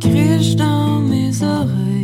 criche dans mes oreilles.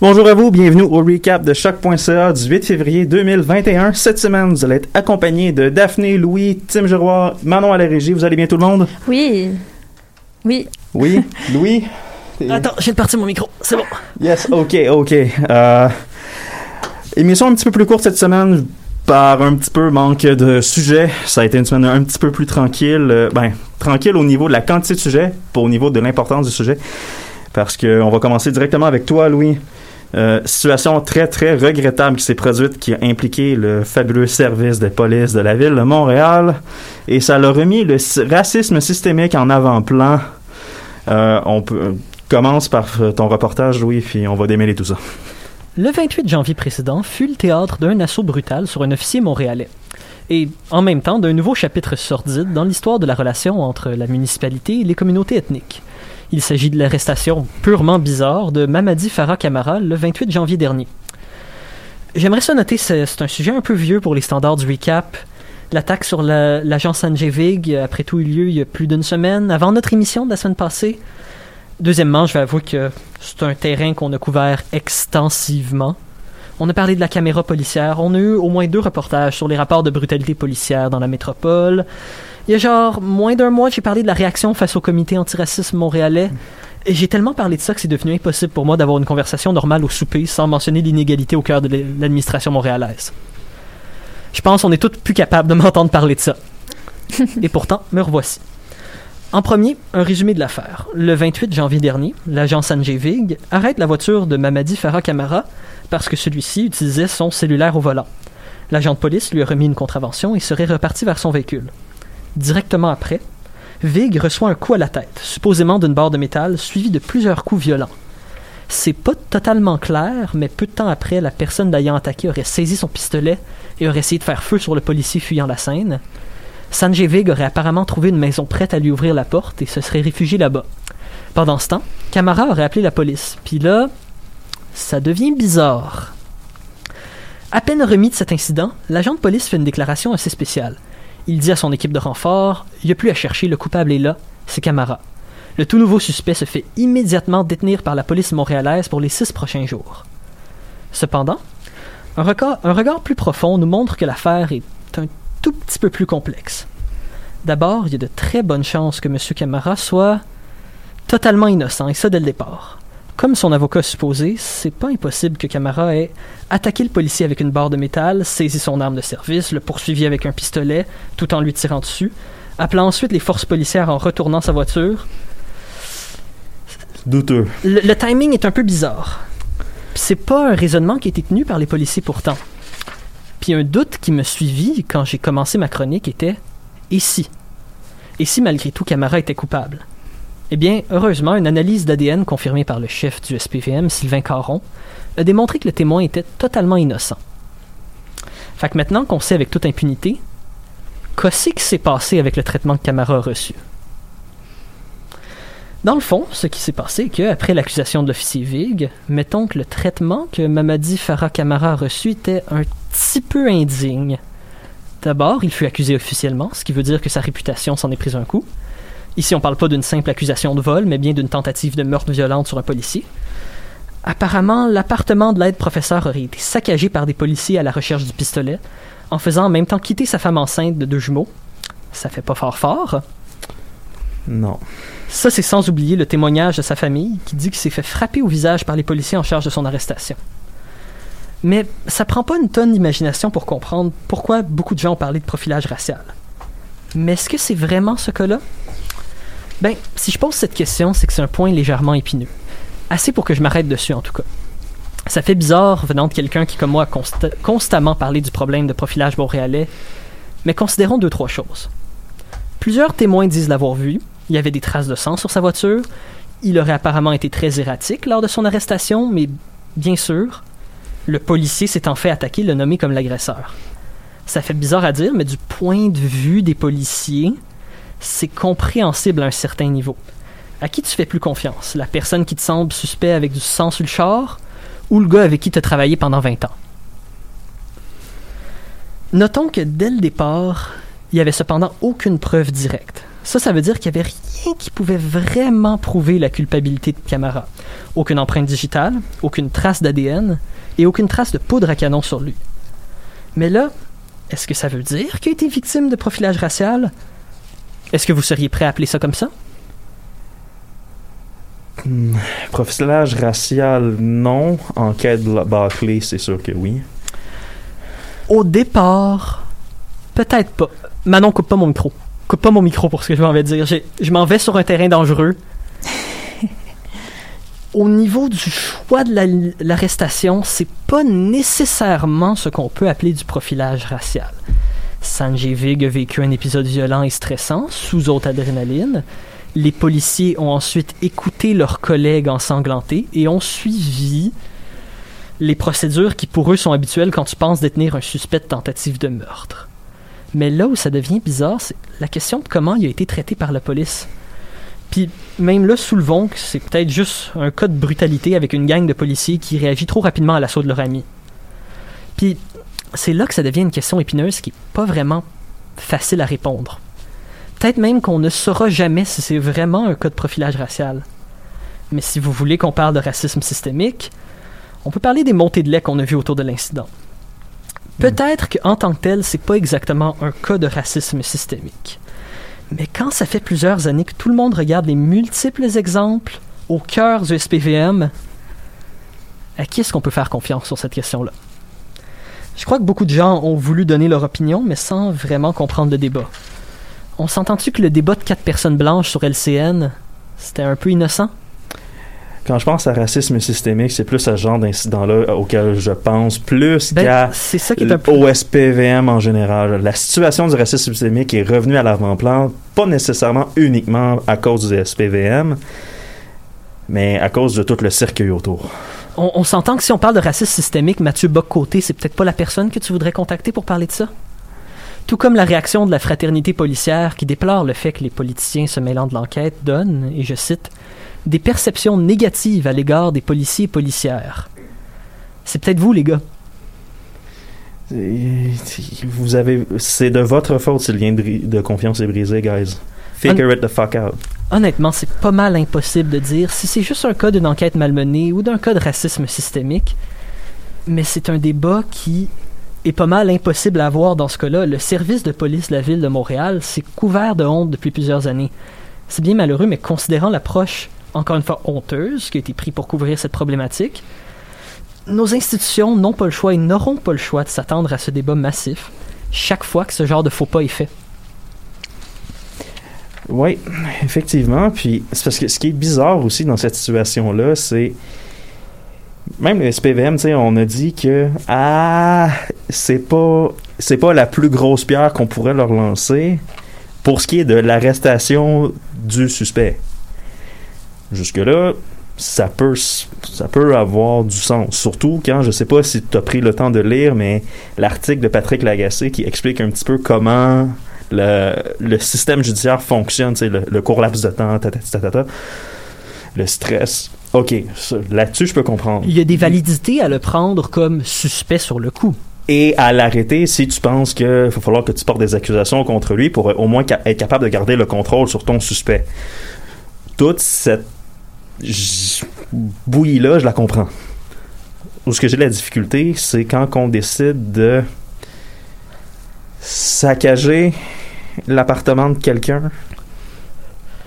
Bonjour à vous, bienvenue au recap de choc.ca du 8 février 2021. Cette semaine, vous allez être accompagné de Daphné, Louis, Tim Giroir, Manon à la régie. Vous allez bien tout le monde? Oui. Oui. Oui, Louis? Attends, je viens de partir mon micro. C'est bon. Yes, ok, ok. Euh, émission un petit peu plus courte cette semaine par un petit peu manque de sujets. Ça a été une semaine un petit peu plus tranquille. euh, ben, tranquille au niveau de la quantité de sujets, pas au niveau de l'importance du sujet. Parce que on va commencer directement avec toi, Louis. Euh, situation très, très regrettable qui s'est produite, qui a impliqué le fabuleux service de police de la ville de Montréal. Et ça l'a remis le racisme systémique en avant-plan. Euh, on peut, commence par euh, ton reportage, Louis, puis on va démêler tout ça. Le 28 janvier précédent fut le théâtre d'un assaut brutal sur un officier montréalais. Et en même temps d'un nouveau chapitre sordide dans l'histoire de la relation entre la municipalité et les communautés ethniques. Il s'agit de l'arrestation purement bizarre de Mamadi Farah Kamara le 28 janvier dernier. J'aimerais ça noter, c'est un sujet un peu vieux pour les standards du recap. L'attaque sur la- l'agent Sanjay Vig, après tout, eu lieu il y a plus d'une semaine, avant notre émission de la semaine passée. Deuxièmement, je vais avouer que c'est un terrain qu'on a couvert extensivement. On a parlé de la caméra policière, on a eu au moins deux reportages sur les rapports de brutalité policière dans la métropole. Il y a genre moins d'un mois, j'ai parlé de la réaction face au comité antiracisme montréalais. Et j'ai tellement parlé de ça que c'est devenu impossible pour moi d'avoir une conversation normale au souper sans mentionner l'inégalité au cœur de l'administration montréalaise. Je pense qu'on est tous plus capables de m'entendre parler de ça. Et pourtant, me revoici. En premier, un résumé de l'affaire. Le 28 janvier dernier, l'agent Sanjay arrête la voiture de Mamadi Farah Kamara parce que celui-ci utilisait son cellulaire au volant. L'agent de police lui a remis une contravention et serait reparti vers son véhicule. Directement après, Vig reçoit un coup à la tête, supposément d'une barre de métal, suivi de plusieurs coups violents. C'est pas totalement clair, mais peu de temps après, la personne l'ayant attaqué aurait saisi son pistolet et aurait essayé de faire feu sur le policier fuyant la scène. Sanjay Vig aurait apparemment trouvé une maison prête à lui ouvrir la porte et se serait réfugié là-bas. Pendant ce temps, Camara aurait appelé la police. Puis là, ça devient bizarre. À peine remis de cet incident, l'agent de police fait une déclaration assez spéciale. Il dit à son équipe de renfort Il n'y a plus à chercher, le coupable est là, c'est Camara. Le tout nouveau suspect se fait immédiatement détenir par la police montréalaise pour les six prochains jours. Cependant, un regard, plus profond nous montre que l'affaire est un tout petit peu plus complexe. D'abord, il y a de très bonnes chances que M. Camara soit totalement innocent, et ça dès le départ. Comme son avocat supposé, c'est pas impossible que Camara ait attaqué le policier avec une barre de métal, saisi son arme de service, le poursuivi avec un pistolet, tout en lui tirant dessus, appelant ensuite les forces policières en retournant sa voiture. Douteux. Le, le timing est un peu bizarre. C'est pas un raisonnement qui a été tenu par les policiers pourtant. Puis un doute qui me suivit quand j'ai commencé ma chronique était et si? Et si malgré tout Camara était coupable? Eh bien, heureusement, une analyse d'ADN confirmée par le chef du SPVM, Sylvain Caron, a démontré que le témoin était totalement innocent. Fait que maintenant qu'on sait avec toute impunité, qu'est-ce qui s'est passé avec le traitement que Camara a reçu? Dans le fond, ce qui s'est passé est qu'après l'accusation de l'officier Vig, mettons que le traitement que Mamadi Farah Kamara a reçu était un petit peu indigne. D'abord, il fut accusé officiellement, ce qui veut dire que sa réputation s'en est prise un coup. Ici, on parle pas d'une simple accusation de vol, mais bien d'une tentative de meurtre violente sur un policier. Apparemment, l'appartement de l'aide-professeur aurait été saccagé par des policiers à la recherche du pistolet, en faisant en même temps quitter sa femme enceinte de deux jumeaux. Ça fait pas fort fort. Non. Ça, c'est sans oublier le témoignage de sa famille qui dit qu'il s'est fait frapper au visage par les policiers en charge de son arrestation. Mais ça prend pas une tonne d'imagination pour comprendre pourquoi beaucoup de gens ont parlé de profilage racial. Mais est-ce que c'est vraiment ce cas-là? Ben, si je pose cette question, c'est que c'est un point légèrement épineux. Assez pour que je m'arrête dessus, en tout cas. Ça fait bizarre venant de quelqu'un qui, comme moi, a consta- constamment parlé du problème de profilage montréalais, mais considérons deux, trois choses. Plusieurs témoins disent l'avoir vu, il y avait des traces de sang sur sa voiture. Il aurait apparemment été très erratique lors de son arrestation, mais bien sûr, le policier s'étant fait attaquer l'a nommé comme l'agresseur. Ça fait bizarre à dire, mais du point de vue des policiers, c'est compréhensible à un certain niveau. À qui tu fais plus confiance? La personne qui te semble suspect avec du sang sur le char ou le gars avec qui tu as travaillé pendant 20 ans? Notons que dès le départ, il n'y avait cependant aucune preuve directe. Ça, ça veut dire qu'il n'y avait rien qui pouvait vraiment prouver la culpabilité de Camara. Aucune empreinte digitale, aucune trace d'ADN et aucune trace de poudre à canon sur lui. Mais là, est-ce que ça veut dire qu'il a été victime de profilage racial? Est-ce que vous seriez prêt à appeler ça comme ça? Profilage racial, non. Enquête Barclay, c'est sûr que oui. Au départ, peut-être pas. Manon, coupe pas mon micro. Coupe pas mon micro pour ce que je m'en vais dire. J'ai- Je m'en vais sur un terrain dangereux. Au niveau du choix de la- l'arrestation, c'est pas nécessairement ce qu'on peut appeler du profilage racial. Sanjay Vig a vécu un épisode violent et stressant, sous haute adrénaline. Les policiers ont ensuite écouté leurs collègues ensanglantés et ont suivi les procédures qui pour eux sont habituelles quand tu penses détenir un suspect de tentative de meurtre. Mais là où ça devient bizarre, c'est la question de comment il a été traité par la police. Puis même là, soulevons que c'est peut-être juste un cas de brutalité avec une gang de policiers qui réagit trop rapidement à l'assaut de leur ami. Puis c'est là que ça devient une question épineuse qui est pas vraiment facile à répondre. Peut-être même qu'on ne saura jamais si c'est vraiment un cas de profilage racial. Mais si vous voulez qu'on parle de racisme systémique, on peut parler des montées de lait qu'on a vues autour de l'incident. Peut-être qu'en tant que tel, c'est pas exactement un cas de racisme systémique. Mais quand ça fait plusieurs années que tout le monde regarde les multiples exemples au cœur du SPVM, à qui est-ce qu'on peut faire confiance sur cette question-là? Je crois que beaucoup de gens ont voulu donner leur opinion, mais sans vraiment comprendre le débat. On s'entend-tu que le débat de quatre personnes blanches sur LCN, c'était un peu innocent? Quand je pense à racisme systémique, c'est plus à ce genre d'incident-là auquel je pense, plus Ben, qu'à c'est ça qui est un peu... au SPVM en général. La situation du racisme systémique est revenue à l'avant-plan, pas nécessairement uniquement à cause du SPVM, mais à cause de tout le circuit autour. On, on s'entend que si on parle de racisme systémique, Mathieu Bock-Côté, c'est peut-être pas la personne que tu voudrais contacter pour parler de ça? Tout comme la réaction de la fraternité policière qui déplore le fait que les politiciens se mêlant de l'enquête donnent, et je cite, des perceptions négatives à l'égard des policiers et policières. C'est peut-être vous, les gars. Vous avez, c'est de votre faute si le lien de confiance est brisé, guys. Figure it the fuck out. Honnêtement, c'est pas mal impossible de dire si c'est juste un cas d'une enquête malmenée ou d'un cas de racisme systémique. Mais c'est un débat qui est pas mal impossible à avoir dans ce cas-là. Le service de police de la ville de Montréal s'est couvert de honte depuis plusieurs années. C'est bien malheureux, mais considérant l'approche, encore une fois honteuse, qui a été prise pour couvrir cette problématique, nos institutions n'ont pas le choix et n'auront pas le choix de s'attendre à ce débat massif chaque fois que ce genre de faux pas est fait. Oui, effectivement. Puis c'est parce que ce qui est bizarre aussi dans cette situation-là, c'est même le SPVM, tu sais, on a dit que ah, c'est pas c'est pas la plus grosse pierre qu'on pourrait leur lancer pour ce qui est de l'arrestation du suspect. Jusque là, ça peut ça peut avoir du sens. Surtout quand je sais pas si tu as pris le temps de lire, mais l'article de Patrick Lagacé qui explique un petit peu comment le, le système judiciaire fonctionne, le, le court laps de temps, ta, ta, ta, le stress. OK, là-dessus, je peux comprendre. Il y a des validités à le prendre comme suspect sur le coup. Et à l'arrêter si tu penses qu'il va falloir que tu portes des accusations contre lui pour au moins ca- être capable de garder le contrôle sur ton suspect. Toute cette bouillie-là, je la comprends. Où ce que j'ai de la difficulté, c'est quand on décide de saccager l'appartement de quelqu'un.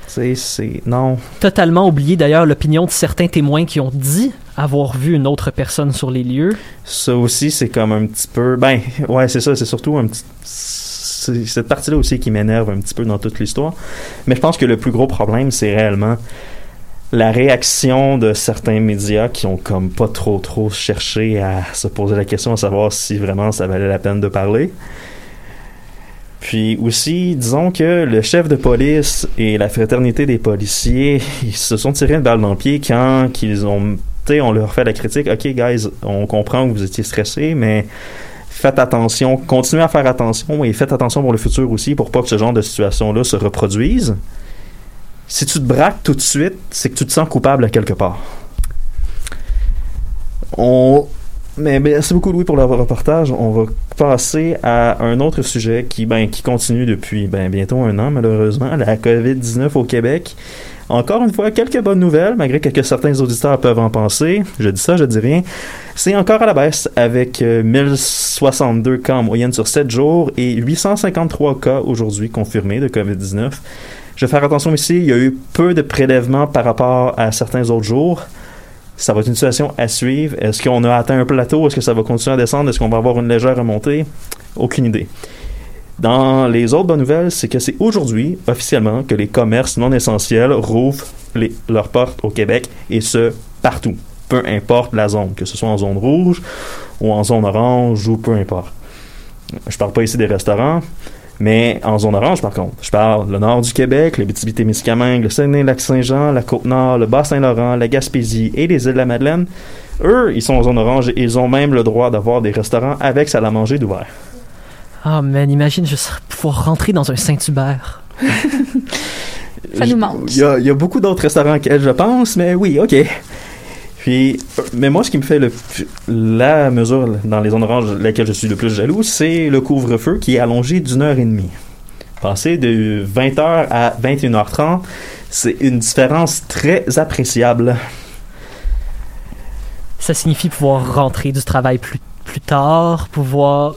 C'est... Non. Totalement oublié d'ailleurs l'opinion de certains témoins qui ont dit avoir vu une autre personne sur les lieux. Ça aussi, c'est comme un petit peu. Ben, ouais, c'est ça. C'est surtout un petit. C'est cette partie-là aussi qui m'énerve un petit peu dans toute l'histoire. Mais je pense que le plus gros problème, c'est réellement la réaction de certains médias qui ont comme pas trop trop cherché à se poser la question à savoir si vraiment ça valait la peine de parler. Puis aussi, disons que le chef de police et la fraternité des policiers, ils se sont tirés une balle dans le pied quand qu'ils ont tu on leur fait la critique. OK, guys, on comprend que vous étiez stressés, mais faites attention, continuez à faire attention et faites attention pour le futur aussi pour pas que ce genre de situation-là se reproduise. Si tu te braques tout de suite, c'est que tu te sens coupable à quelque part. On, Mais merci beaucoup Louis pour le reportage. On va passer à un autre sujet qui, ben, continue depuis ben, bientôt un an malheureusement, la COVID-19 au Québec. Encore une fois, quelques bonnes nouvelles, malgré que, que certains auditeurs peuvent en penser. Je dis ça, je dis rien. C'est encore à la baisse avec euh, 1062 cas en moyenne sur 7 jours et 853 cas aujourd'hui confirmés de COVID-19. Je vais faire attention ici, il y a eu peu de prélèvements par rapport à certains autres jours. Ça va être une situation à suivre. Est-ce qu'on a atteint un plateau? Est-ce que ça va continuer à descendre? Est-ce qu'on va avoir une légère remontée? Aucune idée. Dans les autres bonnes nouvelles, c'est que c'est aujourd'hui, officiellement, que les commerces non essentiels rouvrent leurs portes au Québec, et ce, partout. Peu importe la zone, que ce soit en zone rouge ou en zone orange ou peu importe. Je parle pas ici des restaurants, mais en zone orange, par contre, je parle le nord du Québec, le Témiscamingue, le Saguenay-Lac-Saint-Jean, la Côte-Nord, le Bas-Saint-Laurent, la Gaspésie et les îles de la Madeleine. Eux, ils sont en zone orange et ils ont même le droit d'avoir des restaurants avec salle à manger d'ouvert. Ah, man, imagine juste pouvoir rentrer dans un Saint-Hubert. Ça nous manque. Il y a, il y a beaucoup d'autres restaurants auxquels je pense, mais oui, ok. Puis, euh, mais moi, ce qui me fait la mesure dans les zones oranges laquelle je suis le plus jaloux, c'est le couvre-feu qui est allongé d'une heure et demie. Passer de 20h à 21h30, c'est une différence très appréciable. Ça signifie pouvoir rentrer du travail plus tard, pouvoir...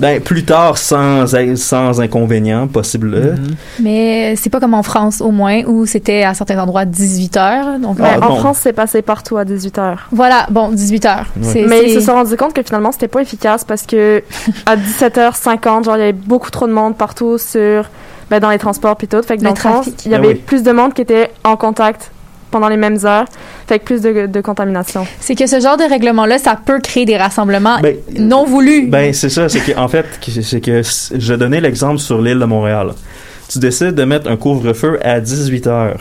Ben, plus tard, sans, sans inconvénient possible. Mhm. Mais c'est pas comme en France, au moins, où c'était à certains endroits 18 heures. Donc, Ah, Mais en bon. France, c'est passé partout à 18 heures. voilà, bon, 18 heures. Ouais. Mais ils se sont rendus compte que finalement, c'était pas efficace parce que à 17h50, genre, il y avait beaucoup trop de monde partout sur, ben, dans les transports puis tout. Fait que dans le fond, il y Ah avait oui. plus de monde qui était en contact pendant les mêmes heures. Fait que plus de, de contamination. C'est que ce genre de règlement-là, ça peut créer des rassemblements Ben, non voulus. Ben, c'est ça. C'est que, en fait, c'est que je donnais l'exemple sur l'île de Montréal. Tu décides de mettre un couvre-feu à 18 heures.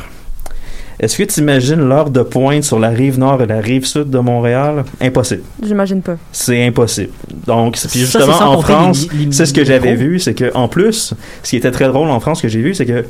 Est-ce que tu imagines l'heure de pointe sur la rive nord et la rive sud de Montréal? Impossible. J'imagine pas. C'est impossible. Donc, puis justement, en France, c'est ce que j'avais vu, c'est que en plus, ce qui était très drôle en France que j'ai vu, c'est que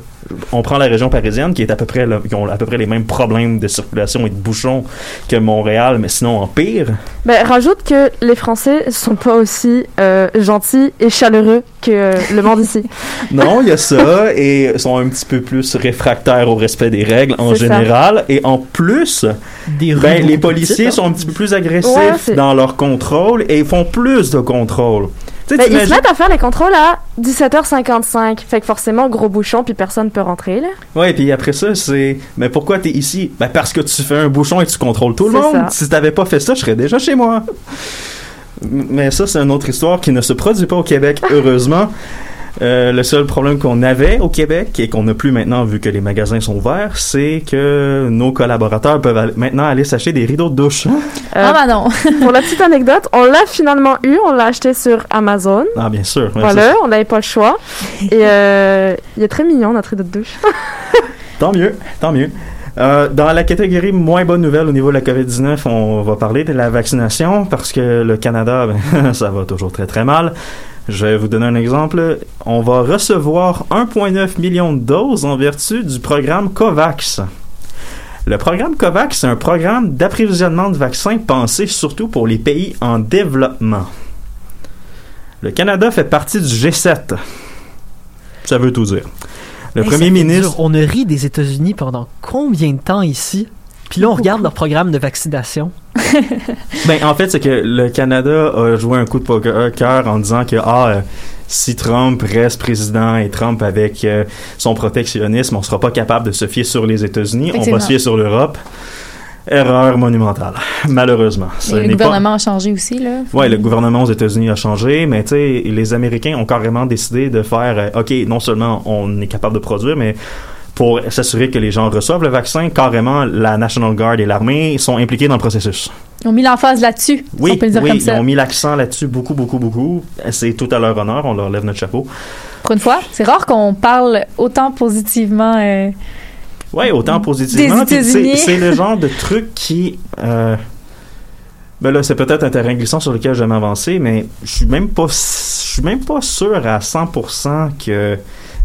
on prend la région parisienne qui est à peu près qui ont à peu près les mêmes problèmes de circulation et de bouchons que Montréal, mais sinon en pire. Ben, rajoute que les Français sont pas aussi euh, gentils et chaleureux que euh, le monde ici. Non, il y a ça et sont un petit peu plus réfractaires au respect des règles en ça. général et en plus, Des ben, les policiers petites, hein. sont un petit peu plus agressifs Ouais, dans leur contrôle et ils font plus de contrôle. Ben, ils se mettent à faire les contrôles à 17h55. Fait que forcément, gros bouchon, puis personne peut rentrer, là. Ouais, puis après ça, c'est mais pourquoi t'es ici? Ben parce que tu fais un bouchon et tu contrôles tout le C'est monde. ça. Si t'avais pas fait ça, je serais déjà chez moi. Mais ça, c'est une autre histoire qui ne se produit pas au Québec, heureusement. Euh, le seul problème qu'on avait au Québec et qu'on n'a plus maintenant vu que les magasins sont ouverts, c'est que nos collaborateurs peuvent aller- maintenant aller s'acheter des rideaux de douche. Euh, Ah, bah non. Pour la petite anecdote, on l'a finalement eu, on l'a acheté sur Amazon. Ah, bien sûr. ouais, Voilà, on n'avait pas le choix. Et euh, il est très mignon, notre rideau de douche. Tant mieux, tant mieux. Euh, dans la catégorie moins bonne nouvelle au niveau de la COVID-19, on va parler de la vaccination parce que le Canada, ben, ça va toujours très très mal. Je vais vous donner un exemple. On va recevoir 1,9 million de doses en vertu du programme COVAX. Le programme COVAX, c'est un programme d'approvisionnement de vaccins pensé surtout pour les pays en développement. Le Canada fait partie du G7. Ça veut tout dire. Le Hey, premier ministre... dur. On a ri des États-Unis pendant combien de temps ici? Puis là, on regarde leur programme de vaccination. Ben, en fait, c'est que le Canada a joué un coup de poker en disant que ah, euh, si Trump reste président et Trump avec euh, son protectionnisme, on sera pas capable de se fier sur les États-Unis, on va se fier sur l'Europe. Erreur monumentale, malheureusement. Ce le pas- gouvernement a changé aussi, là. Ouais, le gouvernement aux États-Unis a changé, mais tu sais, les Américains ont carrément décidé de faire, euh, ok, non seulement on est capable de produire, mais pour s'assurer que les gens reçoivent le vaccin, carrément la National Guard et l'armée sont impliqués dans le processus. Ils ont mis l'emphase là-dessus. Oui, on peut le dire oui, comme ils ont mis l'accent là-dessus beaucoup, beaucoup, beaucoup. C'est tout à leur honneur, on leur lève notre chapeau. Pour une fois, c'est rare qu'on parle autant positivement. euh, Ouais, autant positivement. C'est- le genre de truc qui. Euh, ben là, c'est peut-être un terrain glissant sur lequel je vais m'avancer, mais je suis même pas, je suis même pas sûr à 100% que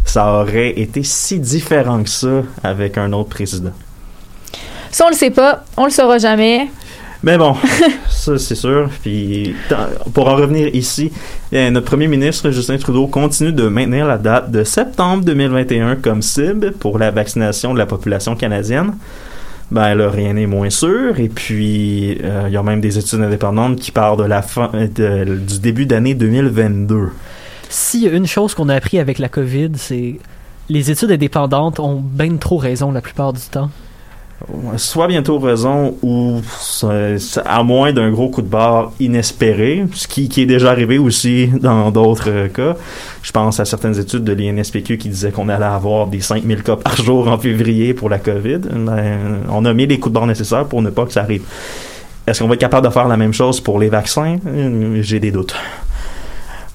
ça aurait été si différent que ça avec un autre président. Ça, on le sait pas, on le saura jamais. Mais bon, ça c'est sûr. Puis pour en revenir ici, eh, notre premier ministre Justin Trudeau continue de maintenir la date de septembre 2021 comme cible pour la vaccination de la population canadienne. Ben là, rien n'est moins sûr. Et puis, euh, il y a même des études indépendantes qui parlent de la fin de- du début d'année 2022. S'il y a une chose qu'on a appris avec la COVID, c'est les études indépendantes ont bien trop raison la plupart du temps. Soit bientôt raison ou à moins d'un gros coup de barre inespéré, ce qui, est déjà arrivé aussi dans d'autres cas. Je pense à certaines études de l'INSPQ qui disaient qu'on allait avoir des 5000 cas par jour en février pour la COVID. Ben, on a mis les coups de barre nécessaires pour ne pas que ça arrive. Est-ce qu'on va être capable de faire la même chose pour les vaccins? J'ai des doutes.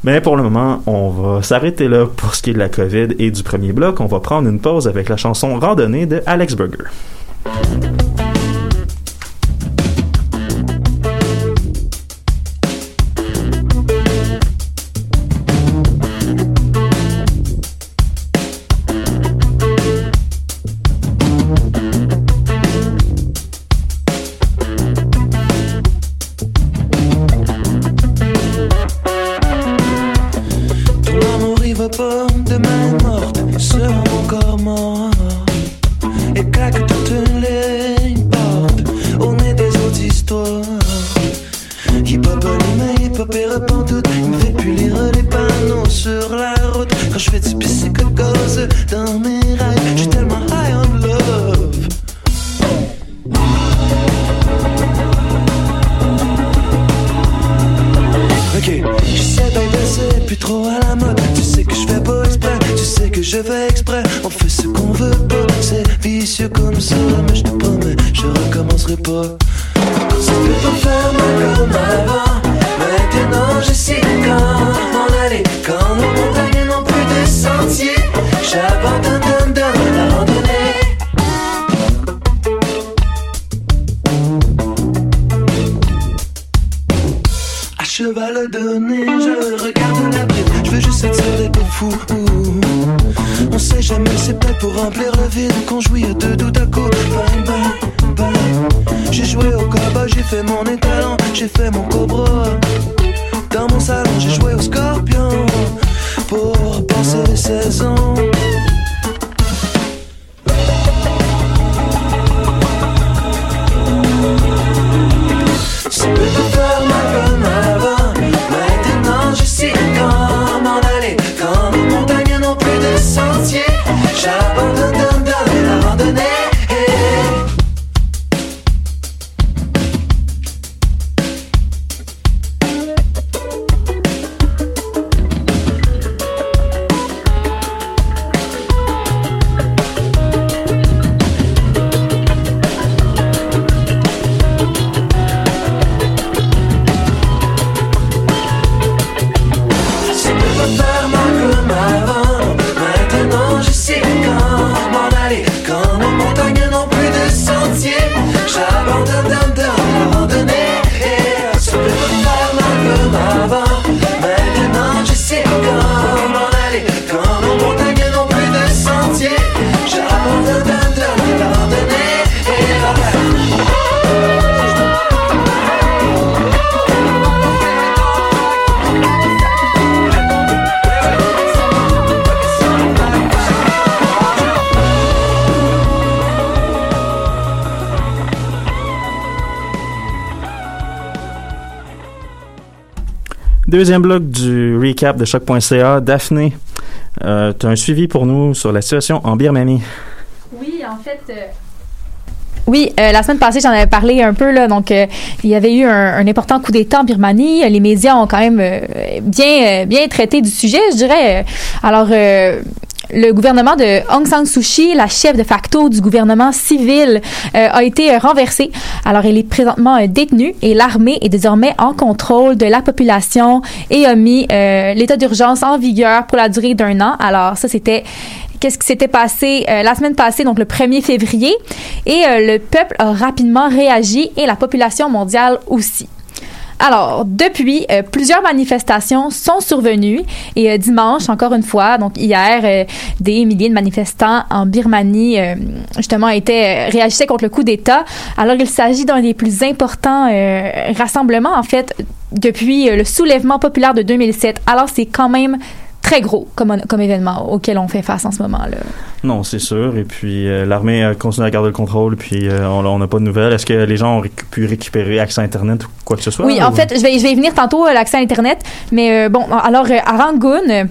Mais pour le moment, on va s'arrêter là pour ce qui est de la COVID et du premier bloc. On va prendre une pause avec la chanson Randonnée de Alex Burger. Ton Deuxième bloc du recap de choc.ca. Daphné, euh, tu as un suivi pour nous sur la situation en Birmanie. Oui, en fait. Oui, euh, la semaine passée, j'en avais parlé un peu. Là, donc, euh, il y avait eu un, un important coup d'État en Birmanie. Les médias ont quand même euh, bien, euh, bien traité du sujet, je dirais. Alors, euh, le gouvernement de Aung San Suu Kyi, la chef de facto du gouvernement civil, euh, a été renversée. Alors, elle est présentement euh, détenue et l'armée est désormais en contrôle de la population et a mis euh, l'état d'urgence en vigueur pour la durée d'un an. Alors, ça, c'était qu'est-ce qui s'était passé euh, la semaine passée, donc le 1er février. Et euh, le peuple a rapidement réagi et la population mondiale aussi. Alors, depuis, euh, plusieurs manifestations sont survenues et euh, dimanche, encore une fois, donc hier, euh, des milliers de manifestants en Birmanie, justement, étaient, réagissaient contre le coup d'État. Alors, il s'agit d'un des plus importants rassemblements, en fait, depuis le soulèvement populaire de 2007. Alors, c'est quand même très gros comme, comme événement auquel on fait face en ce moment. Là. Non, c'est sûr. Et puis, euh, l'armée euh, continue à garder le contrôle, puis euh, on n'a pas de nouvelles. Est-ce que les gens ont récu- pu récupérer accès à Internet ou quoi que ce soit? Oui, en fait, je vais, je vais y venir tantôt, euh, l'accès à Internet. Mais bon, alors, à Rangoon,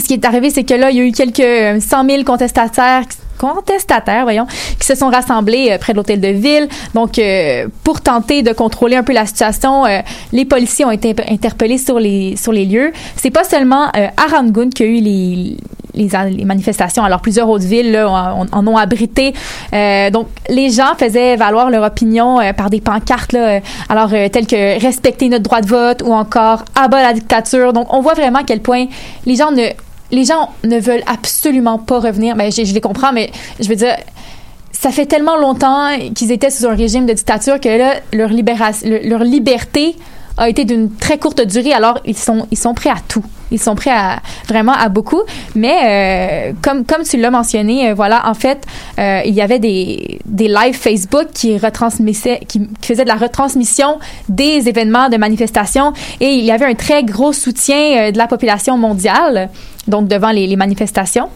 ce qui est arrivé, c'est que là, il y a eu quelques euh, 100 000 contestataires, contestataires, voyons, qui se sont rassemblés euh, près de l'hôtel de ville. Donc, euh, pour tenter de contrôler un peu la situation, euh, les policiers ont été interpellés sur les, sur les lieux. C'est pas seulement euh, à Rangoon qu'il y a eu les, les, les manifestations. Alors, plusieurs autres villes là, en, en ont abrité. Euh, donc, les gens faisaient valoir leur opinion euh, par des pancartes, là, euh, alors euh, telles que respecter notre droit de vote ou encore abat la dictature. Donc, on voit vraiment à quel point les gens ne les gens ne veulent absolument pas revenir. Ben, je, les comprends, mais je veux dire, ça fait tellement longtemps qu'ils étaient sous un régime de dictature que là, leur liberté a été d'une très courte durée. Alors, ils sont, ils sont prêts à tout. Ils sont prêts à vraiment à beaucoup. Mais euh, comme, comme tu l'as mentionné, euh, voilà, en fait, euh, il y avait des, des lives Facebook qui retransmissaient, qui, qui faisaient de la retransmission des événements de manifestation. Et il y avait un très gros soutien de la population mondiale, donc devant les, manifestations.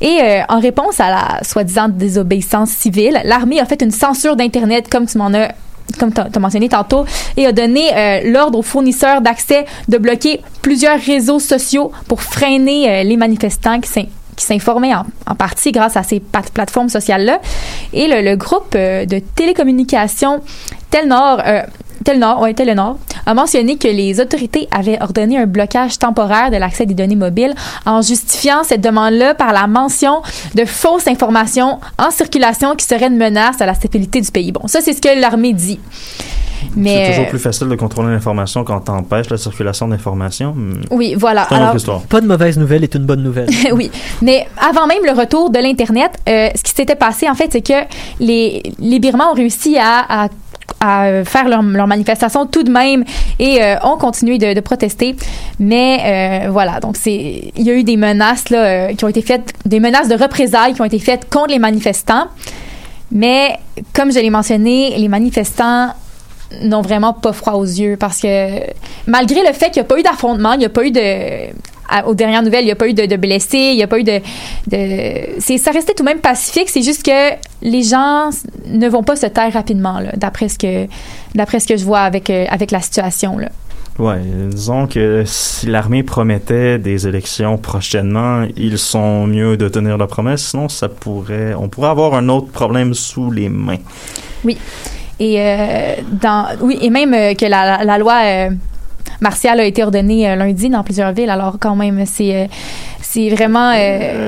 Et en réponse à la soi-disant désobéissance civile, l'armée a fait une censure d'Internet, comme tu m'en as comme tu as mentionné tantôt, et a donné euh, l'ordre aux fournisseurs d'accès de bloquer plusieurs réseaux sociaux pour freiner euh, les manifestants qui s'in- qui s'informaient en, partie grâce à ces plateformes sociales-là. Et le, le groupe euh, de télécommunications Telnor, euh, Telnor, ouais, Telenor, a mentionné que les autorités avaient ordonné un blocage temporaire de l'accès des données mobiles en justifiant cette demande-là par la mention de fausses informations en circulation qui seraient une menace à la stabilité du pays. Bon, ça, c'est ce que l'armée dit. Mais, C'est toujours euh, plus facile de contrôler l'information quand t'empêches la circulation d'informations. Hmm. Oui, voilà. C'est une autre Alors, histoire. Pas de mauvaise nouvelle est une bonne nouvelle. oui, mais avant même le retour de l'Internet, euh, ce qui s'était passé, en fait, c'est que les, les Birmans ont réussi à, à à faire leur, manifestation tout de même et euh, ont continué de, protester. Mais euh, voilà, donc c'est il y a eu des menaces là, euh, qui ont été faites, des menaces de représailles qui ont été faites contre les manifestants. Mais comme je l'ai mentionné, les manifestants n'ont vraiment pas froid aux yeux parce que malgré le fait qu'il n'y a pas eu d'affrontement, il n'y a pas eu de à- aux dernières nouvelles, il n'y a pas eu de, de blessés, il n'y a pas eu de, de c'est ça restait tout de même pacifique, c'est juste que les gens ne vont pas se taire rapidement d'après ce que d'après ce que je vois avec euh, avec la situation là. Ouais, disons que si l'armée promettait des élections prochainement, ils sont mieux de tenir la promesse, sinon ça pourrait, on pourrait avoir un autre problème sous les mains. Oui. Et euh, dans oui et même euh, que la, la- la loi euh, martiale a été ordonnée euh, lundi dans plusieurs villes. Alors quand même c'est euh, c'est vraiment euh,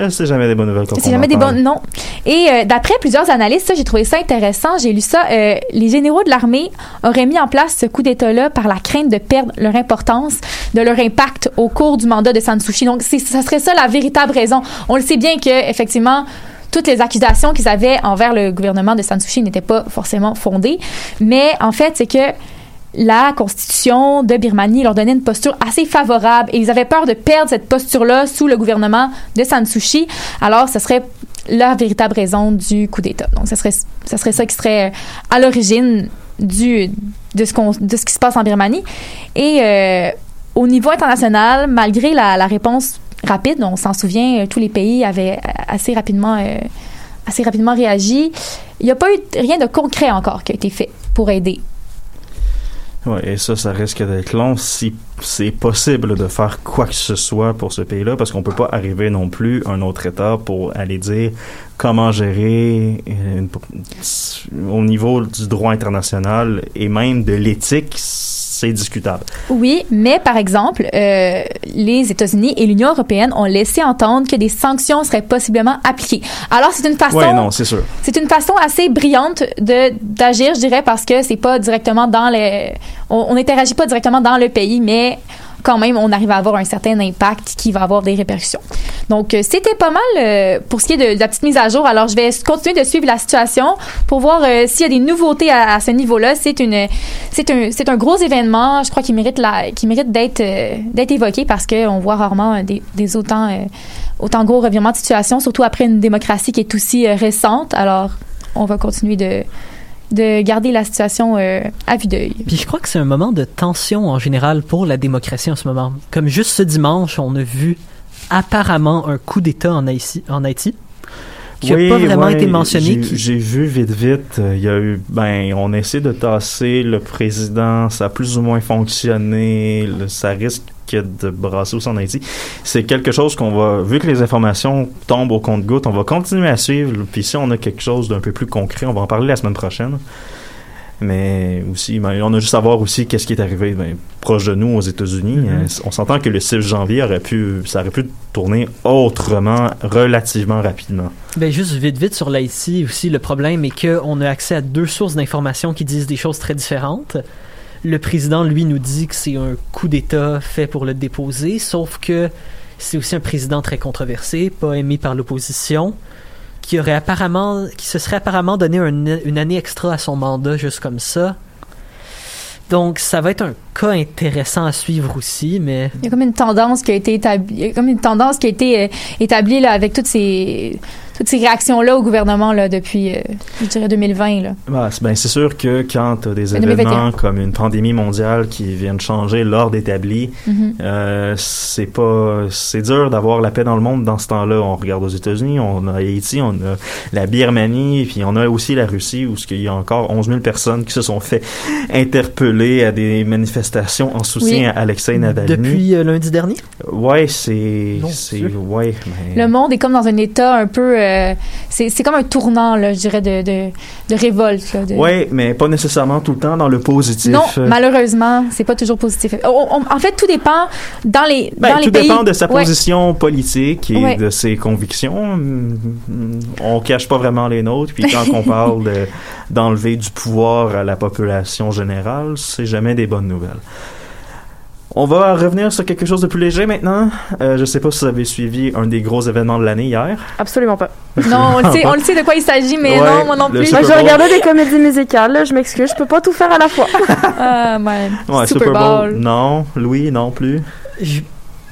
Euh, c'est jamais des bonnes nouvelles c'est jamais des bonnes non. Et euh, d'après plusieurs analystes, ça j'ai trouvé ça intéressant. J'ai lu ça. euh, les généraux de l'armée auraient mis en place ce coup d'État-là par la crainte de perdre leur importance, de leur impact au cours du mandat de San Suu Kyi. Donc ça serait ça la véritable raison. On le sait bien que effectivement toutes les accusations qu'ils avaient envers le gouvernement de San Suu Kyi n'étaient pas forcément fondées, mais en fait c'est que la constitution de Birmanie leur donnait une posture assez favorable et ils avaient peur de perdre cette posture-là sous le gouvernement de San Suu. Alors, ce serait la véritable raison du coup d'État. Donc, ce serait, ce serait ça qui serait à l'origine de ce qui se passe en Birmanie. Et euh, au niveau international, malgré la, réponse rapide, on s'en souvient, euh, tous les pays avaient assez rapidement euh, assez rapidement réagi. Il n'y a pas eu rien de concret encore qui a été fait pour aider. Ouais, et ça, ça risque d'être long si c'est possible de faire quoi que ce soit pour ce pays-là, parce qu'on peut pas arriver non plus à un autre État pour aller dire comment gérer euh, au niveau du droit international et même de l'éthique, c'est discutable. Oui, mais par exemple, euh, les États-Unis et l'Union européenne ont laissé entendre que des sanctions seraient possiblement appliquées. Alors, c'est une façon, Ouais, non, c'est sûr. c'est une façon assez brillante de d'agir, je dirais, parce que c'est pas directement dans les, on on n'interagit pas directement dans le pays, mais quand même, on arrive à avoir un certain impact qui va avoir des répercussions. Donc, euh, c'était pas mal euh, pour ce qui est de, la petite mise à jour. Alors, je vais continuer de suivre la situation pour voir euh, s'il y a des nouveautés à, ce niveau-là. C'est une, c'est un, c'est un gros événement. Je crois qu'il mérite la, qui mérite d'être, d'être évoqué parce que on voit rarement des, autant, autant gros revirements de situation, surtout après une démocratie qui est aussi récente. Alors, on va continuer de, de garder la situation euh, à vue d'œil. Puis je crois que c'est un moment de tension en général pour la démocratie en ce moment. Comme juste ce dimanche, on a vu apparemment un coup d'État en Haïti, en Haïti qui n'a Oui, pas vraiment ouais, été mentionné. J'ai qui- vu vite, vite. euh, Il y a eu, ben, on essaie de tasser le président. Ça a plus ou moins fonctionné. le- ça risque de brasser aussi en Haïti. C'est quelque chose qu'on va, vu que les informations tombent au compte-goutte, on va continuer à suivre. Puis si on a quelque chose d'un peu plus concret, on va en parler la semaine prochaine. Mais aussi, ben, on a juste à voir aussi qu'est-ce qui est arrivé ben, proche de nous aux États-Unis. Mhm. Euh, on s'entend que le 6 janvier aurait pu, ça aurait pu tourner autrement, relativement rapidement. Ben juste vite vite sur l'Haïti aussi, le problème est qu'on a accès à deux sources d'informations qui disent des choses très différentes. Le président, lui, nous dit que c'est un coup d'État fait pour le déposer, sauf que c'est aussi un président très controversé, pas aimé par l'opposition, qui aurait apparemment, qui se serait apparemment donné un- une année extra à son mandat juste comme ça. Donc ça va être un cas intéressant à suivre aussi, mais Il y a comme une tendance qui a été établie, comme une tendance qui a été euh, établie là, avec toutes ces toutes ces réactions là au gouvernement là depuis euh, je dirais 2020 là. Bah, c'est- ben, c'est sûr que quand tu as des 2021. événements comme une pandémie mondiale qui viennent changer l'ordre établi, Mhm. euh, c'est pas c'est dur d'avoir la paix dans le monde dans ce temps-là. On regarde aux États-Unis, on a Haïti, on a la Birmanie, puis on a aussi la Russie où il y a encore 11 000 personnes qui se sont fait interpeller à des manifestations en soutien Oui. à Alexei Navalny. depuis euh, lundi dernier, Ouais, c'est Mon c'est ouais, mais- Le monde est comme dans un état un peu euh, c'est comme un tournant là, je dirais de de, de révolte de- Ouais, mais pas nécessairement tout le temps dans le positif. Non, malheureusement, c'est pas toujours positif. On- on- en fait, tout dépend dans les Ben, dans les tout pays. dépend de sa Ouais. position politique et Ouais. de ses convictions. Mm, On cache pas vraiment les nôtres. Puis quand on parle de- d'enlever du pouvoir à la population générale, c'est jamais des bonnes nouvelles. On va revenir sur quelque chose de plus léger maintenant. Euh, je sais pas si vous avez suivi un des gros événements de l'année hier. Absolument pas. Non, on le sait, on le sait de quoi il s'agit, mais Ouais, non, moi non plus. Moi, je regardais des comédies musicales, là, je m'excuse, je peux pas tout faire à la fois. Ah, ouais. Ouais, Super Bowl. Non, Louis non plus. Je-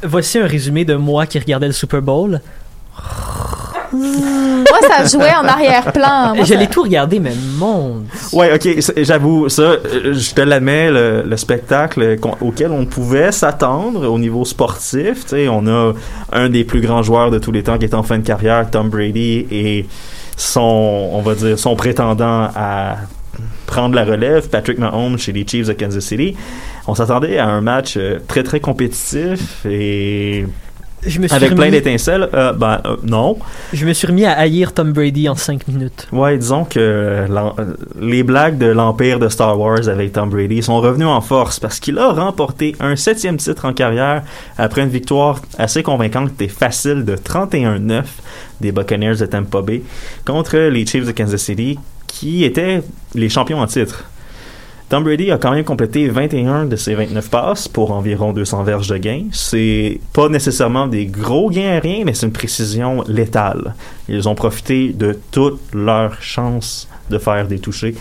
Voici un résumé de moi qui regardait le Super Bowl. Moi, ça jouait en arrière-plan. Je ça- l'ai tout regardé, mais mon Ouais, ok, j'avoue, ça, euh, je te l'admets, le, le spectacle auquel on pouvait s'attendre au niveau sportif, tu sais, on a un des plus grands joueurs de tous les temps qui est en fin de carrière, Tom Brady, et son, on va dire, son prétendant à prendre la relève, Patrick Mahomes chez les Chiefs de Kansas City. On s'attendait à un match euh, très très compétitif et Je me suis avec plein d'étincelles. Euh, ben euh, non. Je me suis remis à haïr Tom Brady en 5 minutes. Ouais, disons que l'en- les blagues de l'empire de Star Wars avec Tom Brady sont revenues en force parce qu'il a remporté un septième titre en carrière après une victoire assez convaincante et facile de 31-9 des Buccaneers de Tampa Bay contre les Chiefs de Kansas City qui étaient les champions en titre. Tom Brady a quand même complété 21 de ses 29 passes pour environ 200 verges de gain. C'est pas nécessairement des gros gains aériens, mais c'est une précision létale. Ils ont profité de toutes leurs chances de faire des touchés.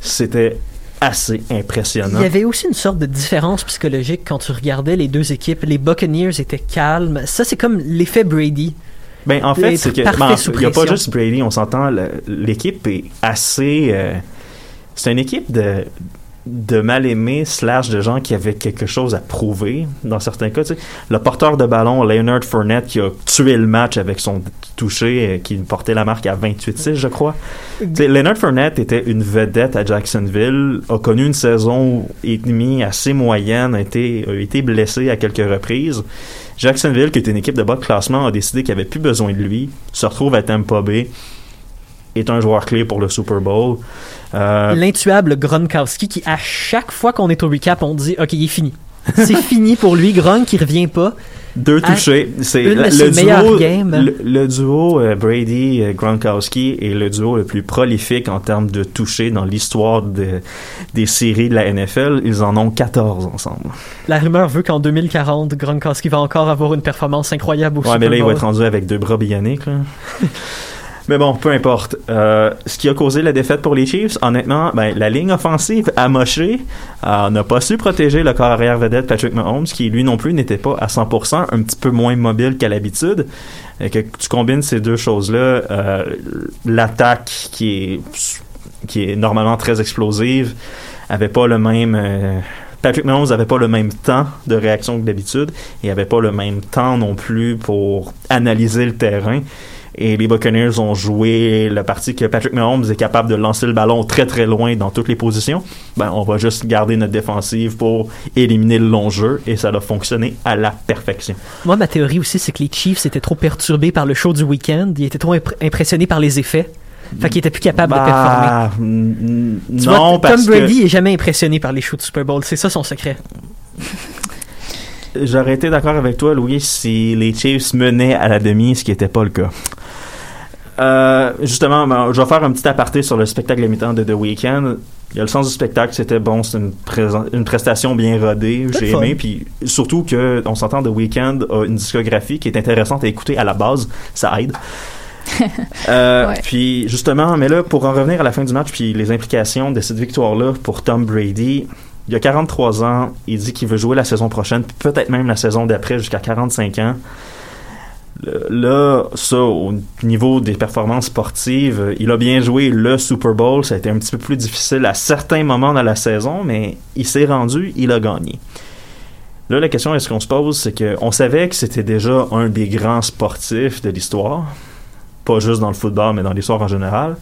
C'était assez impressionnant. Il y avait aussi une sorte de différence psychologique quand tu regardais les deux équipes. Les Buccaneers étaient calmes. Ça, c'est comme l'effet Brady. Ben, en fait, c'est que ben, il n'y a pas juste Brady, on s'entend, l'équipe est assez. euh, c'est une équipe de de mal aimés slash de gens qui avaient quelque chose à prouver dans certains cas tu sais. le porteur de ballon Leonard Fournette qui a tué le match avec son touché euh, qui portait la marque à 28-6 je crois. Tu sais, Leonard Fournette était une vedette à Jacksonville a connu une saison et demie assez moyenne a été, a été blessé à quelques reprises. Jacksonville qui est une équipe de bas de classement a décidé qu'il avait plus besoin de lui se retrouve à Tampa Bay est un joueur clé pour le Super Bowl euh, L'intuable Gronkowski qui, à chaque fois qu'on est au recap, on dit OK, il est fini. C'est fini pour lui. Gronk qui revient pas. Deux touchés. C'est le, ses duo, le, le duo euh, Brady euh, Gronkowski est le duo le plus prolifique en termes de touchés dans l'histoire de- des séries de la NFL. Ils en ont 14 ensemble. La rumeur veut qu'en 2040, Gronkowski va encore avoir une performance incroyable au Ouais, Super mais là, il va être rendu avec deux bras bioniques. mais bon, peu importe. Euh, ce qui a causé la défaite pour les Chiefs, honnêtement, ben, la ligne offensive amochée euh, n'a pas su protéger le corps arrière vedette Patrick Mahomes, qui lui non plus n'était pas à 100%, un petit peu moins mobile qu'à l'habitude. Et que tu combines ces deux choses-là, euh, l'attaque qui est qui est normalement très explosive avait pas le même euh, Patrick Mahomes avait pas le même temps de réaction que d'habitude et avait pas le même temps non plus pour analyser le terrain. Et les Buccaneers ont joué la partie que Patrick Mahomes est capable de lancer le ballon très très loin dans toutes les positions. Ben, on va juste garder notre défensive pour éliminer le long jeu et ça a fonctionné à la perfection. Moi, ma théorie aussi, c'est que les Chiefs étaient trop perturbés par le show du week-end. Ils étaient trop impr- impressionnés par les effets. Fait qu'ils étaient plus capables de performer. Bah, mm, Tu non, vois, parce Tom Brady que est jamais impressionné par les shows du Super Bowl. C'est ça son secret. j'aurais été d'accord avec toi, Louis, si les Chiefs menaient à la demi, ce qui n'était pas le cas. Euh, justement, ben, je vais faire un petit aparté sur le spectacle limitant de The Weeknd. Il y a le sens du spectacle, c'était bon, c'est une, prestation bien rodée, j'ai aimé, puis surtout que on s'entend The Weeknd a une discographie qui est intéressante à écouter à la base, ça aide. Euh, Ouais. Puis justement, mais là, pour en revenir à la fin du match, puis les implications de cette victoire-là pour Tom Brady, il a 43 ans, il dit qu'il veut jouer la saison prochaine, peut-être même la saison d'après jusqu'à 45 ans. Là, ça, au niveau des performances sportives, il a bien joué le Super Bowl. Ça a été un petit peu plus difficile à certains moments dans la saison, mais il s'est rendu, il a gagné. Là, la question est-ce qu'on se pose, c'est qu'on savait que c'était déjà un des grands sportifs de l'histoire, pas juste dans le football, mais dans l'histoire en général.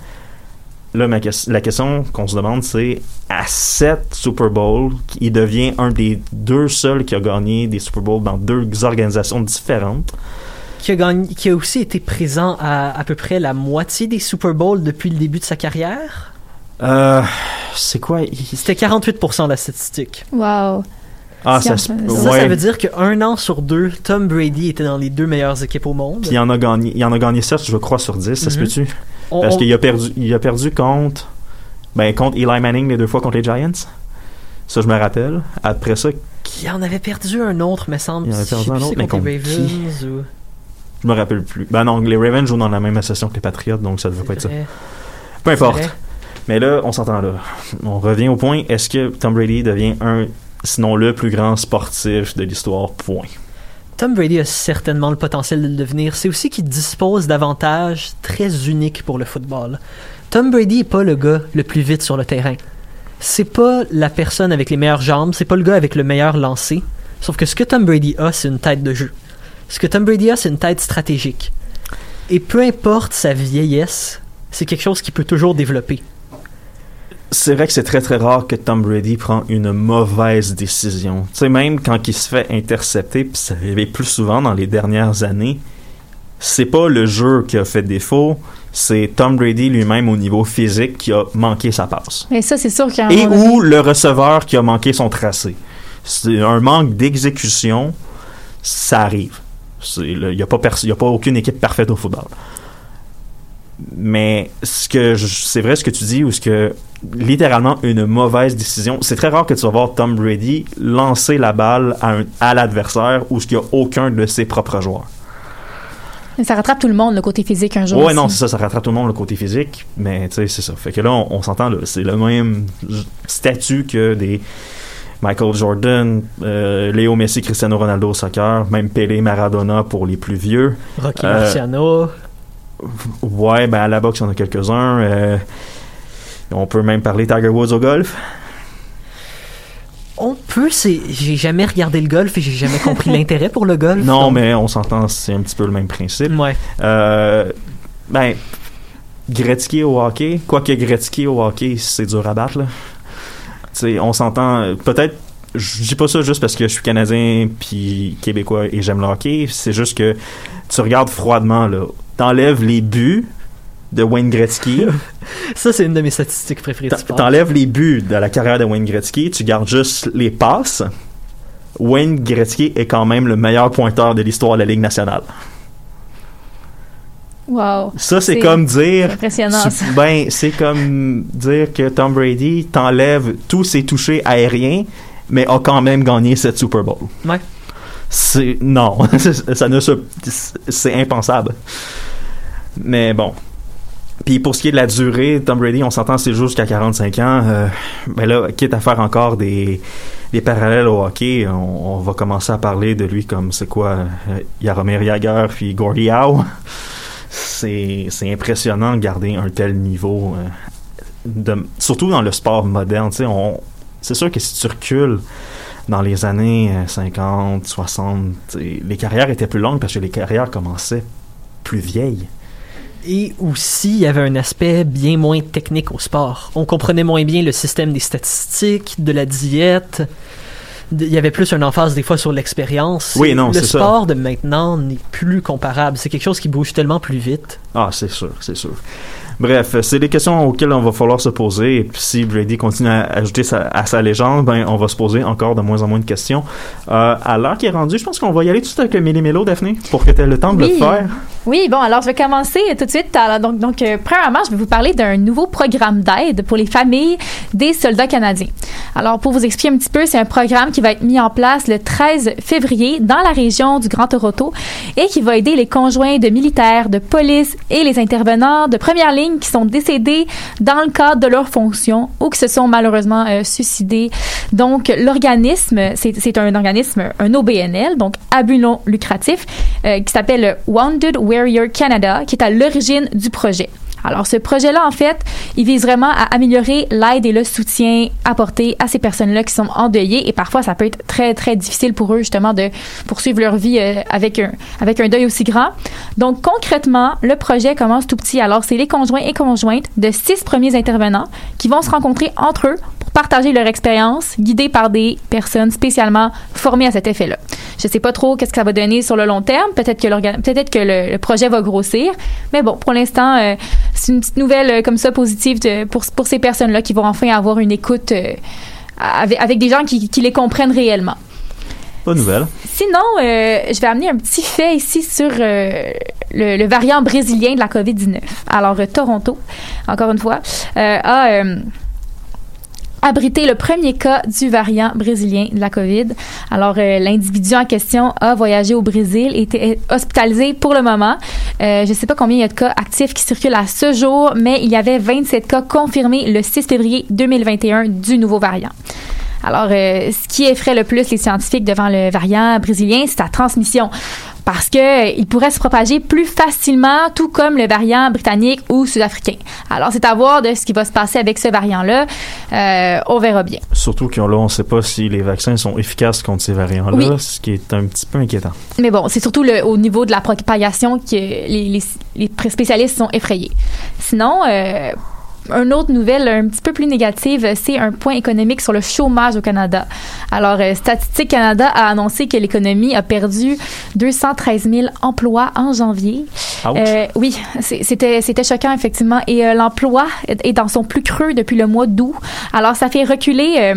Là, la question qu'on se demande, c'est à 7 Super Bowls, il devient un des deux seuls qui a gagné des Super Bowls dans deux organisations différentes. Qui a, gagné, qui a aussi été présent à à peu près la moitié des Super Bowls depuis le début de sa carrière? Euh, c'est quoi? Il- C'était 48% de la statistique. Wow. Ah, ça, se- Ça, ouais. ça veut dire qu'un an sur deux, Tom Brady était dans les deux meilleures équipes au monde. Puis il en a gagné, il en a gagné 7, je crois, sur 10, ça se Mhm. peut-tu? On- Parce on- qu'il a perdu, il a perdu contre, ben, contre Eli Manning les deux fois contre les Giants. Ça, je me rappelle. Après ça, Il en avait perdu un autre, me semble. Il en avait Je sais perdu un plus autre, c'est mais contre les contre qui? Ravens ou- je me rappelle plus. Ben non, les Ravens jouent dans la même association que les Patriots, donc ça devait pas être ça. Peu importe. Mais là, on s'entend là. On revient au point. Est-ce que Tom Brady devient un, sinon le plus grand sportif de l'histoire? Point. Tom Brady a certainement le potentiel de le devenir. C'est aussi qu'il dispose d'avantages très uniques pour le football. Tom Brady est pas le gars le plus vite sur le terrain. C'est pas la personne avec les meilleures jambes, c'est pas le gars avec le meilleur lancer. Sauf que ce que Tom Brady a, c'est une tête de jeu. Ce que Tom Brady a, c'est une tête stratégique. Et peu importe sa vieillesse, c'est quelque chose qu'il peut toujours développer. C'est vrai que c'est très très rare que Tom Brady prend une mauvaise décision. Tu sais, même quand il se fait intercepter, puis ça arrivait plus souvent dans les dernières années, c'est pas le jeu qui a fait défaut, c'est Tom Brady lui-même au niveau physique qui a manqué sa passe. Mais ça, c'est sûr qu'il y a un Et ou le receveur qui a manqué son tracé. C'est un manque d'exécution, ça arrive. Il n'y a, pas y a pas aucune équipe parfaite au football. Mais ce que c'est vrai ce que tu dis, ou ce que littéralement une mauvaise décision, c'est très rare que tu vas voir Tom Brady lancer la balle à, un- à l'adversaire ou ce qu'il n'y a aucun de ses propres joueurs. Ça rattrape tout le monde, le côté physique, un jour. Ouais, aussi. non, c'est ça, ça rattrape tout le monde le côté physique, mais tu sais, c'est ça. Fait que là, on, on s'entend, c'est le même statut que des Michael Jordan, euh, Léo Messi, Cristiano Ronaldo au soccer, même Pelé, Maradona pour les plus vieux. Rocky Euh, Marciano. Ouais, ben à la boxe, il y en a quelques-uns. euh, on peut même parler Tiger Woods au golf. On peut, c'est. J'ai jamais regardé le golf et j'ai jamais compris l'intérêt pour le golf. Non, donc- mais on s'entend, c'est un petit peu le même principe. Ouais. Ben, Gretzky au hockey, quoique Gretzky au hockey, c'est dur à battre. Là. On s'entend. Peut-être, je dis pas ça juste parce que je suis canadien puis québécois et j'aime le hockey. C'est juste que tu regardes froidement là, t'enlèves les buts de Wayne Gretzky, Ça, c'est une de mes statistiques préférées t'enlèves les buts de la carrière de Wayne Gretzky, tu gardes juste les passes. Wayne Gretzky est quand même le meilleur pointeur de l'histoire de la Ligue nationale. Wow. Ça, c'est comme dire. impressionnant, tu- ben, c'est comme dire que Tom Brady t'enlève tous ses touchés aériens, mais a quand même gagné cette Super Bowl. Ouais. C'est non, ça ne se, c'est impensable. Mais bon. Puis pour ce qui est de la durée, Tom Brady, on s'entend, c'est jusqu'à 45 ans. Euh, ben là, quitte à faire encore des, des parallèles au hockey, on, on va commencer à parler de lui comme c'est quoi, euh, Jaromir Jagr puis Gordie Howe. C'est impressionnant de garder un tel niveau, euh, surtout dans le sport moderne. C'est sûr que si tu recules dans les années euh, 50, 60, tu sais, les carrières étaient plus longues parce que les carrières commençaient plus vieilles. Et aussi, il y avait un aspect bien moins technique au sport. On comprenait moins bien le système des statistiques, de la diète. Il y avait plus un emphase des fois sur l'expérience. Oui, non, Le ça. sport de maintenant n'est plus comparable. C'est quelque chose qui bouge tellement plus vite. Ah, c'est sûr, c'est sûr. Bref, c'est des questions auxquelles on va falloir se poser. Et puis si Brady continue à ajouter sa- à sa légende, ben on va se poser encore de moins en moins de questions. Euh, à l'heure qui est rendue, je pense qu'on va y aller tout de suite avec le méli-mélo, Daphné, pour que tu aies le temps de Oui. le faire. Oui, bon, alors je vais commencer tout de suite. Alors, donc, donc euh, premièrement, je vais vous parler d'un nouveau programme d'aide pour les familles des soldats canadiens. Alors, pour vous expliquer un petit peu, c'est un programme qui va être mis en place le 13 février dans la région du Grand Toronto et qui va aider les conjoints de militaires, de police et les intervenants de première ligne qui sont décédés dans le cadre de leurs fonctions ou qui se sont malheureusement euh, suicidés. Donc, l'organisme, c'est un organisme, un OBNL, donc à but non lucratif, euh, qui s'appelle Wounded Warrior Canada, qui est à l'origine du projet. Alors, ce projet-là, en fait, il vise vraiment à améliorer l'aide et le soutien apporté à ces personnes-là qui sont endeuillées. Et parfois, ça peut être très, très difficile pour eux, justement, de poursuivre leur vie euh, avec, un, avec un deuil aussi grand. Donc, concrètement, le projet commence tout petit. Alors, c'est les conjoints et conjointes de six premiers intervenants qui vont se rencontrer entre eux pour partager leur expérience, guidés par des personnes spécialement formées à cet effet-là. Je sais pas trop qu'est-ce que ça va donner sur le long terme. Peut-être que, le projet va grossir. Mais bon, pour l'instant, euh, c'est une petite nouvelle euh, comme ça positive de- pour, pour ces personnes-là qui vont enfin avoir une écoute euh, avec, avec des gens qui, qui les comprennent réellement. De nouvelle. Sinon, euh, je vais amener un petit fait ici sur euh, le, le variant brésilien de la COVID-19. Alors, euh, Toronto, encore une fois, a abrité le premier cas du variant brésilien de la COVID. Alors, euh, l'individu en question a voyagé au Brésil et était hospitalisé pour le moment. Euh, je ne sais pas combien il y a de cas actifs qui circulent à ce jour, mais il y avait 27 cas confirmés le 6 février 2021 du nouveau variant. Alors, euh, ce qui effraie le plus les scientifiques devant le variant brésilien, c'est sa transmission. Parce que euh, il pourrait se propager plus facilement, tout comme le variant britannique ou sud-africain. Alors, c'est à voir de ce qui va se passer avec ce variant-là. Euh, on verra bien. Surtout que là, on ne sait pas si les vaccins sont efficaces contre ces variants-là, Oui. ce qui est un petit peu inquiétant. Mais bon, c'est surtout le, au niveau de la propagation que les, les, les pr- spécialistes sont effrayés. Sinon, euh, une autre nouvelle un petit peu plus négative, c'est un point économique sur le chômage au Canada. Alors, euh, Statistique Canada a annoncé que l'économie a perdu 213 000 emplois en janvier. Euh, oui, c'était c'était choquant effectivement. Et euh, l'emploi est dans son plus creux depuis le mois d'août. Alors, ça fait reculer. euh,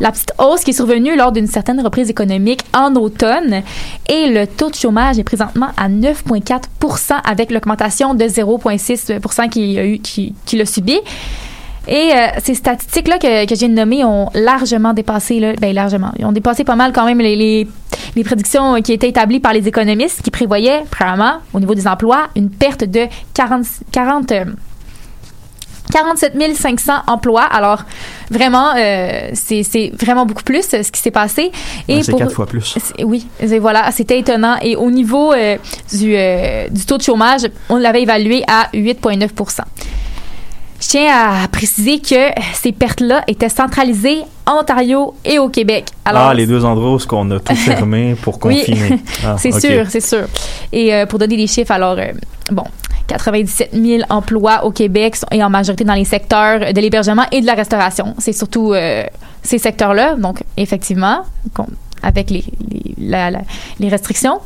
la petite hausse qui est survenue lors d'une certaine reprise économique en automne et le taux de chômage est présentement à 9,4% avec l'augmentation de 0,6% qu'il a eu, qui, qu'il a Et euh, ces statistiques-là que, que j'ai nommées ont largement dépassé, là, ben largement, ils ont dépassé pas mal quand même les, les, les prédictions qui étaient établies par les économistes qui prévoyaient, premièrement, au niveau des emplois, une perte de 40, 40 euh, 47 500 emplois. Alors, vraiment, euh, c'est vraiment beaucoup plus euh, ce qui s'est passé. C'est quatre fois plus. Oui, et voilà, c'était étonnant. Et au niveau euh, du, euh, du taux de chômage, on l'avait évalué à 8,9 je tiens à préciser que ces pertes-là étaient centralisées en Ontario et au Québec. Alors, ah, les deux endroits où ce qu'on a tout fermé pour Oui. confiner. Ah, c'est sûr, c'est sûr. Et euh, pour donner des chiffres, alors, euh, bon, 97 000 emplois au Québec et en majorité dans les secteurs de l'hébergement et de la restauration. C'est surtout euh, ces secteurs-là, donc effectivement, avec les, les, la- la- les restrictions.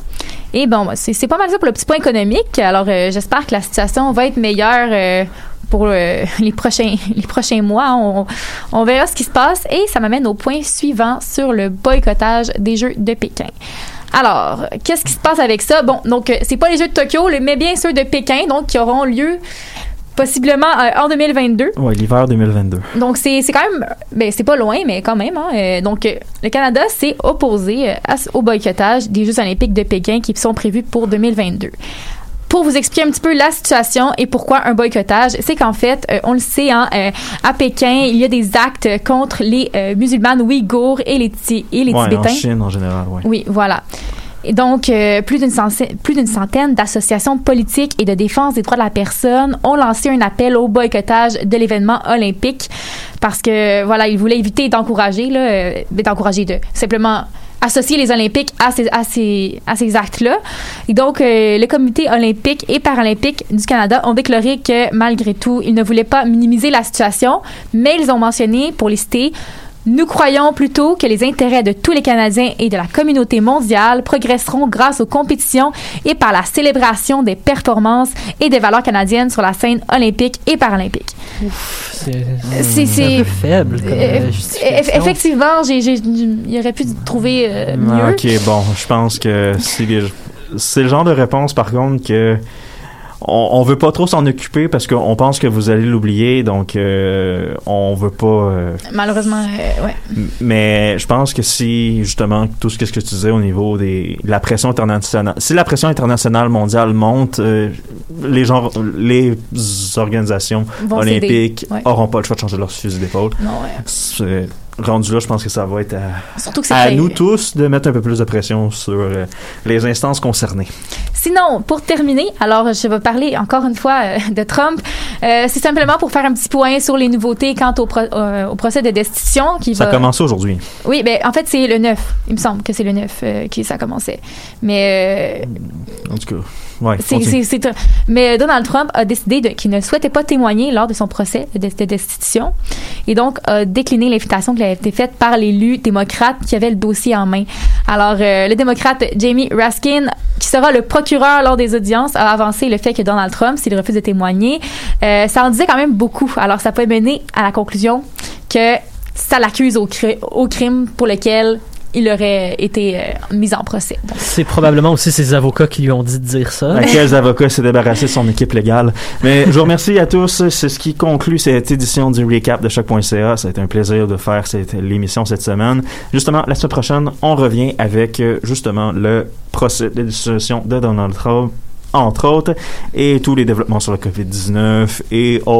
Et bon, c'est c'est pas mal ça pour le petit point économique. Alors, euh, j'espère que la situation va être meilleure euh, pour euh, les prochains les prochains mois. On, on verra ce qui se passe et ça m'amène au point suivant sur le boycottage des Jeux de Pékin. Alors, qu'est-ce qui se passe avec ça? Bon, donc euh, c'est pas les Jeux de Tokyo, mais bien ceux de Pékin, donc qui auront lieu possiblement euh, en 2022. Ouais, l'hiver 2022. Donc c'est c'est quand même ben c'est pas loin mais quand même hein. Euh, donc euh, le Canada s'est opposé à au boycottage des Jeux olympiques de Pékin qui sont prévus pour 2022. Pour vous expliquer un petit peu la situation et pourquoi un boycottage, c'est qu'en fait, euh, on le sait, hein, euh, à Pékin, il y a des actes contre les euh, musulmanes ouïghours et les, Ti- et les ouais, en Tibétains. Chine en général, ouais. Oui, voilà. Et donc, euh, plus d'une centaine, plus d'une centaine d'associations politiques et de défense des droits de la personne ont lancé un appel au boycottage de l'événement olympique parce que, voilà, ils voulaient éviter d'encourager, là, euh, d'encourager de simplement associer les Olympiques à ces, à ces, à ces actes-là. Et donc, euh, le comité olympique et paralympique du Canada ont déclaré que, malgré tout, ils ne voulaient pas minimiser la situation, mais ils ont mentionné, pour les citer, nous croyons plutôt que les intérêts de tous les Canadiens et de la communauté mondiale progresseront grâce aux compétitions et par la célébration des performances et des valeurs canadiennes sur la scène olympique et paralympique. C'est faible comme Euh, euh, effectivement, j'ai, j'ai- il aurait pu trouver euh, mieux. Ah, ok, bon, je pense que c'est le genre de réponse, par contre, que on, on veut pas trop s'en occuper parce qu'on pense que vous allez l'oublier, donc euh, on veut pas. euh, Malheureusement, euh, ouais. mais je pense que si justement tout ce que, ce que tu disais au niveau des de la pression internationale, si la pression internationale mondiale monte, euh, les gens, les organisations Vont olympiques céder, ouais. auront pas le choix de changer leur fusil d'épaule. Non, ouais. Rendu là, je pense que ça va être à, Surtout que c'est à très- nous tous de mettre un peu plus de pression sur euh, les instances concernées. Sinon, pour terminer, alors je vais parler encore une fois euh, de Trump. Euh, c'est simplement pour faire un petit point sur les nouveautés quant au, pro- au procès de destitution qui Ça va. a commencé aujourd'hui. Oui, ben en fait c'est le 9. Il me semble que c'est le 9 euh, qui ça commençait. Mais En tout cas, ouais. c'est, mais Donald Trump a décidé qu'il ne souhaitait pas témoigner lors de son procès de, de destitution et donc a décliné l'invitation qui avait été faite par l'élu démocrate qui avait le dossier en main. Alors, euh, le démocrate Jamie Raskin, qui sera le procureur lors des audiences, a avancé le fait que Donald Trump, s'il refuse de témoigner, euh, ça en disait quand même beaucoup. Alors, ça peut mener à la conclusion que ça l'accuse au, cri- au crime pour lequel il aurait été euh, mis en procès. C'est probablement aussi ses avocats qui lui ont dit de dire ça. À quels avocats s'est débarrassé de son équipe légale. Mais je vous remercie à tous. C'est ce qui conclut cette édition du recap de choc.ca. Ça a été un plaisir de faire cette, l'émission cette semaine. Justement, la semaine prochaine, on revient avec euh, justement le procès de dissolution de Donald Trump, entre autres, et tous les développements sur le COVID-19 et autres.